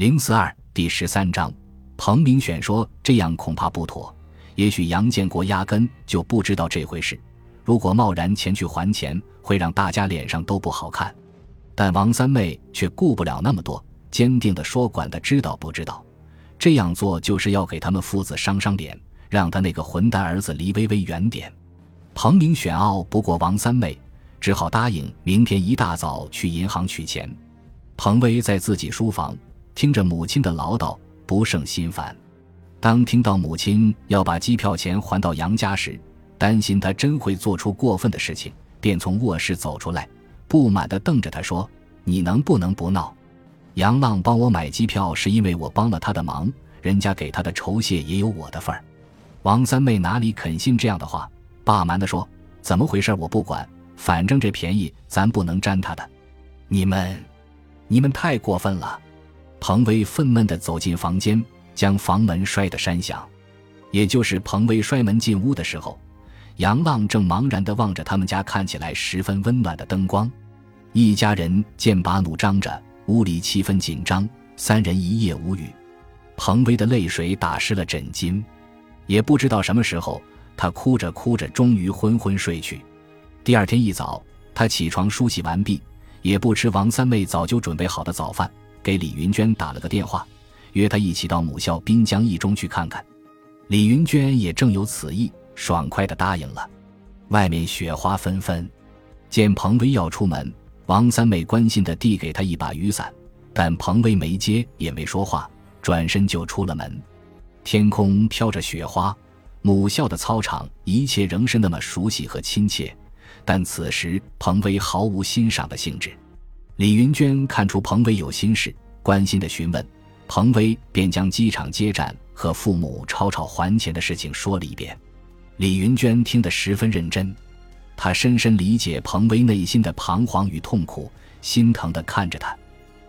零四二第十三章，彭明选说这样恐怕不妥。也许杨建国压根就不知道这回事。如果贸然前去还钱，会让大家脸上都不好看。但王三妹却顾不了那么多，坚定地说：“管他知道不知道？这样做就是要给他们父子伤伤脸，让他那个混蛋儿子离微微远点。”彭明选拗不过王三妹，只好答应明天一大早去银行取钱。彭威在自己书房。听着母亲的唠叨，不胜心烦。当听到母亲要把机票钱还到杨家时，担心他真会做出过分的事情，便从卧室走出来，不满地瞪着他说：“你能不能不闹？杨浪帮我买机票是因为我帮了他的忙，人家给他的酬谢也有我的份儿。”王三妹哪里肯信这样的话，霸蛮地说：“怎么回事？我不管，反正这便宜咱不能沾他的。你们，你们太过分了。”彭威愤懑地走进房间，将房门摔得山响。也就是彭威摔门进屋的时候，杨浪正茫然地望着他们家看起来十分温暖的灯光。一家人剑拔弩张着，屋里气氛紧张，三人一夜无语。彭威的泪水打湿了枕巾，也不知道什么时候，他哭着哭着，终于昏昏睡去。第二天一早，他起床梳洗完毕，也不吃王三妹早就准备好的早饭。给李云娟打了个电话，约她一起到母校滨江一中去看看。李云娟也正有此意，爽快地答应了。外面雪花纷纷，见彭威要出门，王三妹关心地递给他一把雨伞，但彭威没接，也没说话，转身就出了门。天空飘着雪花，母校的操场一切仍是那么熟悉和亲切，但此时彭威毫无欣赏的兴致。李云娟看出彭威有心事，关心的询问，彭威便将机场接站和父母吵吵还钱的事情说了一遍。李云娟听得十分认真，她深深理解彭威内心的彷徨与痛苦，心疼地看着他。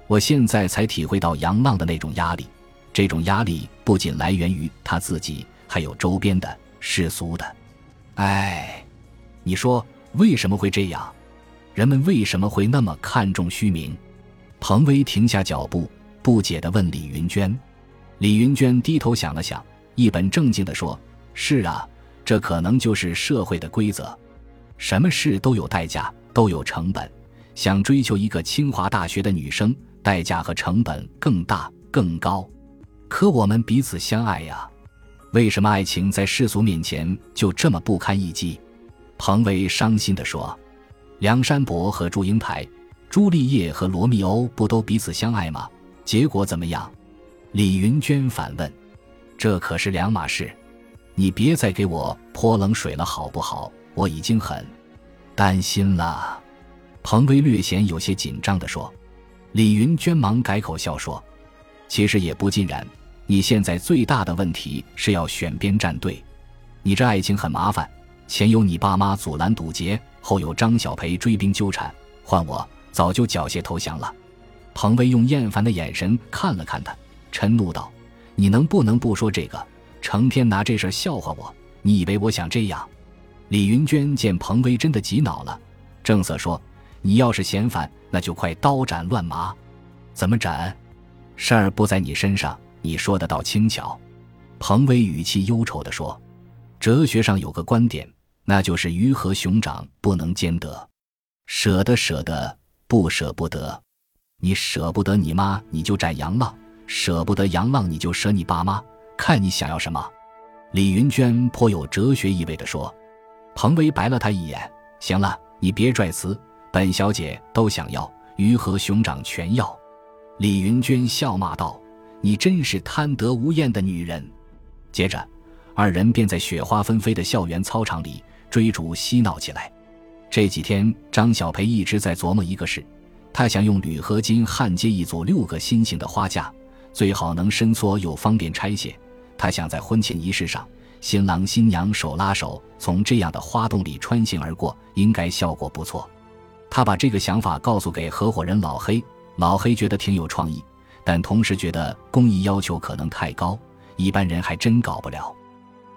我现在才体会到杨浪的那种压力，这种压力不仅来源于他自己，还有周边的世俗的。哎，你说为什么会这样？人们为什么会那么看重虚名？彭威停下脚步，不解地问李云娟。李云娟低头想了想，一本正经地说：“是啊，这可能就是社会的规则。什么事都有代价，都有成本。想追求一个清华大学的女生，代价和成本更大更高。可我们彼此相爱呀，为什么爱情在世俗面前就这么不堪一击？”彭威伤心地说。梁山伯和祝英台、朱丽叶和罗密欧不都彼此相爱吗？结果怎么样？李云娟反问：“这可是两码事，你别再给我泼冷水了，好不好？我已经很担心了。”彭威略显有些紧张地说。李云娟忙改口笑说：“其实也不尽然，你现在最大的问题是要选边站队。你这爱情很麻烦，前有你爸妈阻拦堵截。”后有张小培追兵纠缠，换我早就缴械投降了。彭威用厌烦的眼神看了看他，嗔怒道：“你能不能不说这个？成天拿这事笑话我，你以为我想这样？”李云娟见彭威真的急恼了，正色说：“你要是嫌烦，那就快刀斩乱麻。怎么斩？事儿不在你身上，你说的倒轻巧。”彭威语气忧愁地说：“哲学上有个观点。”那就是鱼和熊掌不能兼得，舍得舍得，不舍不得。你舍不得你妈，你就斩杨浪；舍不得杨浪，你就舍你爸妈。看你想要什么。李云娟颇有哲学意味地说。彭威白了他一眼：“行了，你别拽词，本小姐都想要，鱼和熊掌全要。”李云娟笑骂道：“你真是贪得无厌的女人。”接着，二人便在雪花纷飞的校园操场里。追逐嬉闹起来。这几天，张小培一直在琢磨一个事：他想用铝合金焊接一组六个心形的花架，最好能伸缩又方便拆卸。他想在婚前仪式上，新郎新娘手拉手从这样的花洞里穿行而过，应该效果不错。他把这个想法告诉给合伙人老黑，老黑觉得挺有创意，但同时觉得工艺要求可能太高，一般人还真搞不了。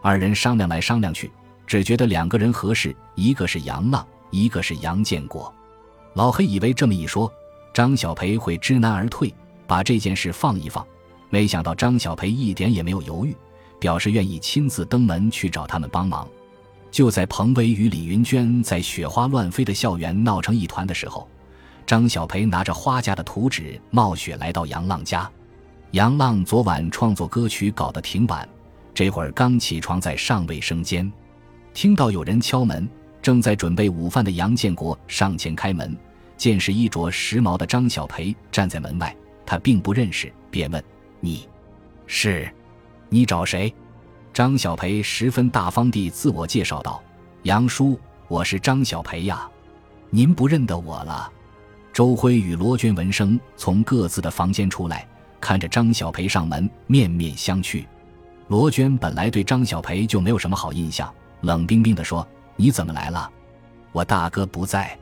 二人商量来商量去。只觉得两个人合适，一个是杨浪，一个是杨建国。老黑以为这么一说，张小培会知难而退，把这件事放一放。没想到张小培一点也没有犹豫，表示愿意亲自登门去找他们帮忙。就在彭威与李云娟在雪花乱飞的校园闹成一团的时候，张小培拿着花家的图纸冒雪来到杨浪家。杨浪昨晚创作歌曲搞得挺晚，这会儿刚起床，在上卫生间，听到有人敲门，正在准备午饭的杨建国上前开门，见是衣着时髦的张小培站在门外，他并不认识，便问。你，是，你找谁？张小培十分大方地自我介绍道：“杨叔，我是张小培呀，您不认得我了。”周辉与罗娟闻声从各自的房间出来，看着张小培上门，面面相觑。罗娟本来对张小培就没有什么好印象，冷冰冰地说：“你怎么来了？我大哥不在。”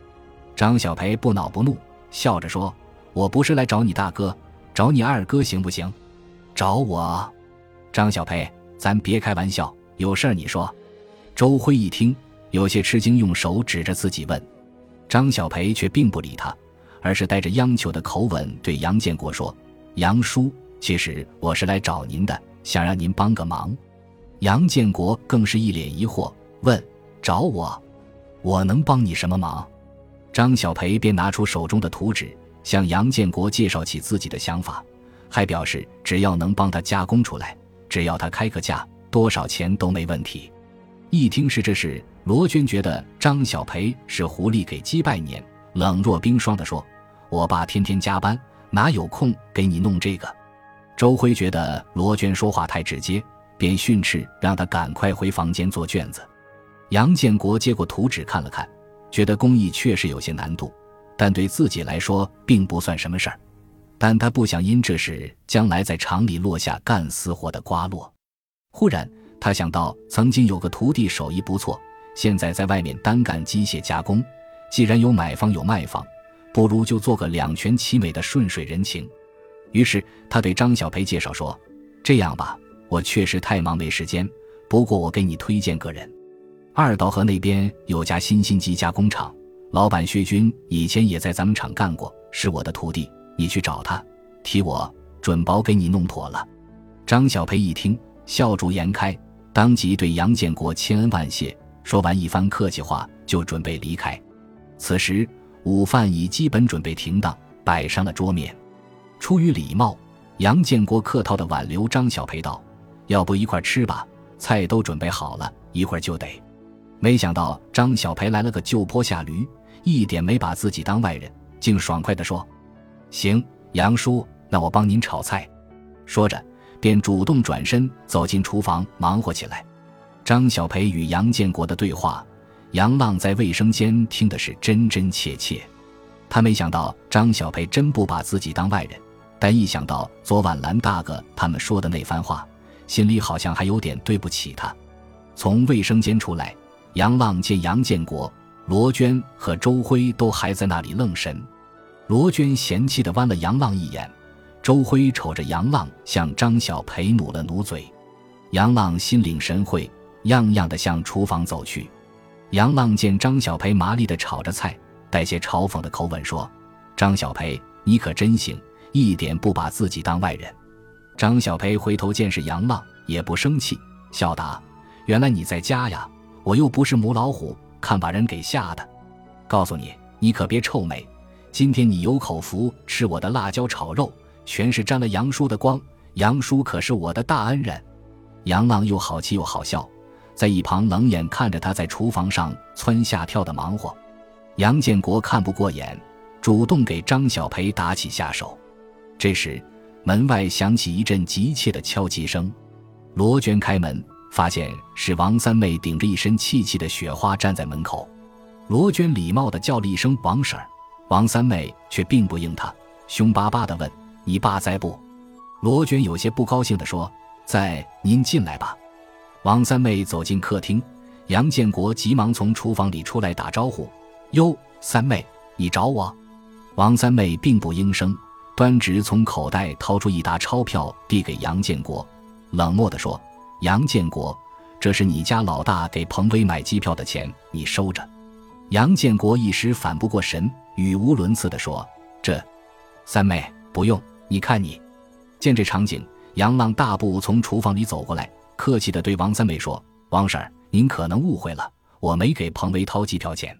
张小培不恼不怒，笑着说：“我不是来找你大哥，找你二哥行不行？”找我，张小培，咱别开玩笑，有事儿你说。周辉一听，有些吃惊，用手指着自己问。张小培却并不理他，而是带着央求的口吻对杨建国说：“杨叔，其实我是来找您的，想让您帮个忙。”杨建国更是一脸疑惑，问：“找我？我能帮你什么忙？”张小培便拿出手中的图纸，向杨建国介绍起自己的想法。还表示，只要能帮他加工出来，只要他开个价，多少钱都没问题。一听是这事，罗娟觉得张小培是狐狸给鸡拜年，冷若冰霜地说：“我爸天天加班，哪有空给你弄这个？”周辉觉得罗娟说话太直接，便训斥让他赶快回房间做卷子。杨建国接过图纸看了看，觉得工艺确实有些难度，但对自己来说并不算什么事儿。但他不想因这事将来在厂里落下干私活的瓜落。忽然，他想到曾经有个徒弟手艺不错，现在在外面单干机械加工。既然有买方有卖方，不如就做个两全其美的顺水人情。于是他对张小培介绍说：“这样吧，我确实太忙没时间，不过我给你推荐个人。二道河那边有家新兴机加工厂，老板薛军以前也在咱们厂干过，是我的徒弟。”你去找他，提我准保给你弄妥了。张小培一听，笑逐颜开，当即对杨建国千恩万谢，说完一番客气话，就准备离开。此时午饭已基本准备停当，摆上了桌面。出于礼貌，杨建国客套的挽留张小培道：“要不一块吃吧？菜都准备好了，一会儿就得。”没想到张小培来了个就坡下驴，一点没把自己当外人，竟爽快地说。行，杨叔，那我帮您炒菜。说着，便主动转身走进厨房忙活起来。张小培与杨建国的对话，杨浪在卫生间听的是真真切切。他没想到张小培真不把自己当外人，但一想到昨晚蓝大哥他们说的那番话，心里好像还有点对不起他。从卫生间出来，杨浪见杨建国、罗娟和周辉都还在那里愣神。罗娟嫌弃地剜了杨浪一眼，周辉瞅着杨浪，向张小培努了努嘴。杨浪心领神会，样样的向厨房走去。杨浪见张小培麻利地炒着菜，带些嘲讽的口吻说：“张小培，你可真行，一点不把自己当外人。”张小培回头见是杨浪，也不生气，笑答：“原来你在家呀，我又不是母老虎，看把人给吓的。告诉你，你可别臭美。”今天你有口福吃我的辣椒炒肉，全是沾了杨叔的光。杨叔可是我的大恩人。杨浪又好气又好笑，在一旁冷眼看着他在厨房上蹿下跳的忙活。杨建国看不过眼，主动给张小培打起下手。这时，门外响起一阵急切的敲击声。罗娟开门，发现是王三妹顶着一身气气的雪花站在门口。罗娟礼貌地叫了一声“王婶儿”。王三妹却并不应他，凶巴巴地问：“你爸在不？”罗娟有些不高兴地说：“在，您进来吧。”王三妹走进客厅，杨建国急忙从厨房里出来打招呼：“哟，三妹，你找我？”王三妹并不应声，专职从口袋掏出一沓钞票递给杨建国，冷漠地说：“杨建国，这是你家老大给彭威买机票的钱，你收着。”杨建国一时反不过神。语无伦次地说：“这，三妹不用，你看你。”见这场景，杨浪大步从厨房里走过来，客气地对王三妹说：“王婶，您可能误会了，我没给彭威掏机票钱。”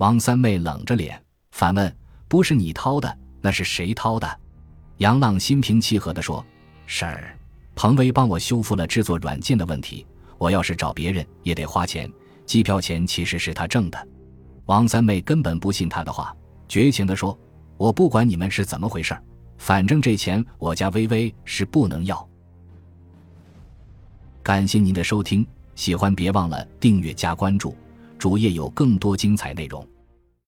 王三妹冷着脸反问：“不是你掏的，那是谁掏的？”杨浪心平气和地说：“婶儿，彭威帮我修复了制作软件的问题，我要是找别人也得花钱，机票钱其实是他挣的。”王三妹根本不信他的话，绝情地说：“我不管你们是怎么回事，反正这钱我家微微是不能要。”感谢您的收听，喜欢别忘了订阅加关注，主页有更多精彩内容。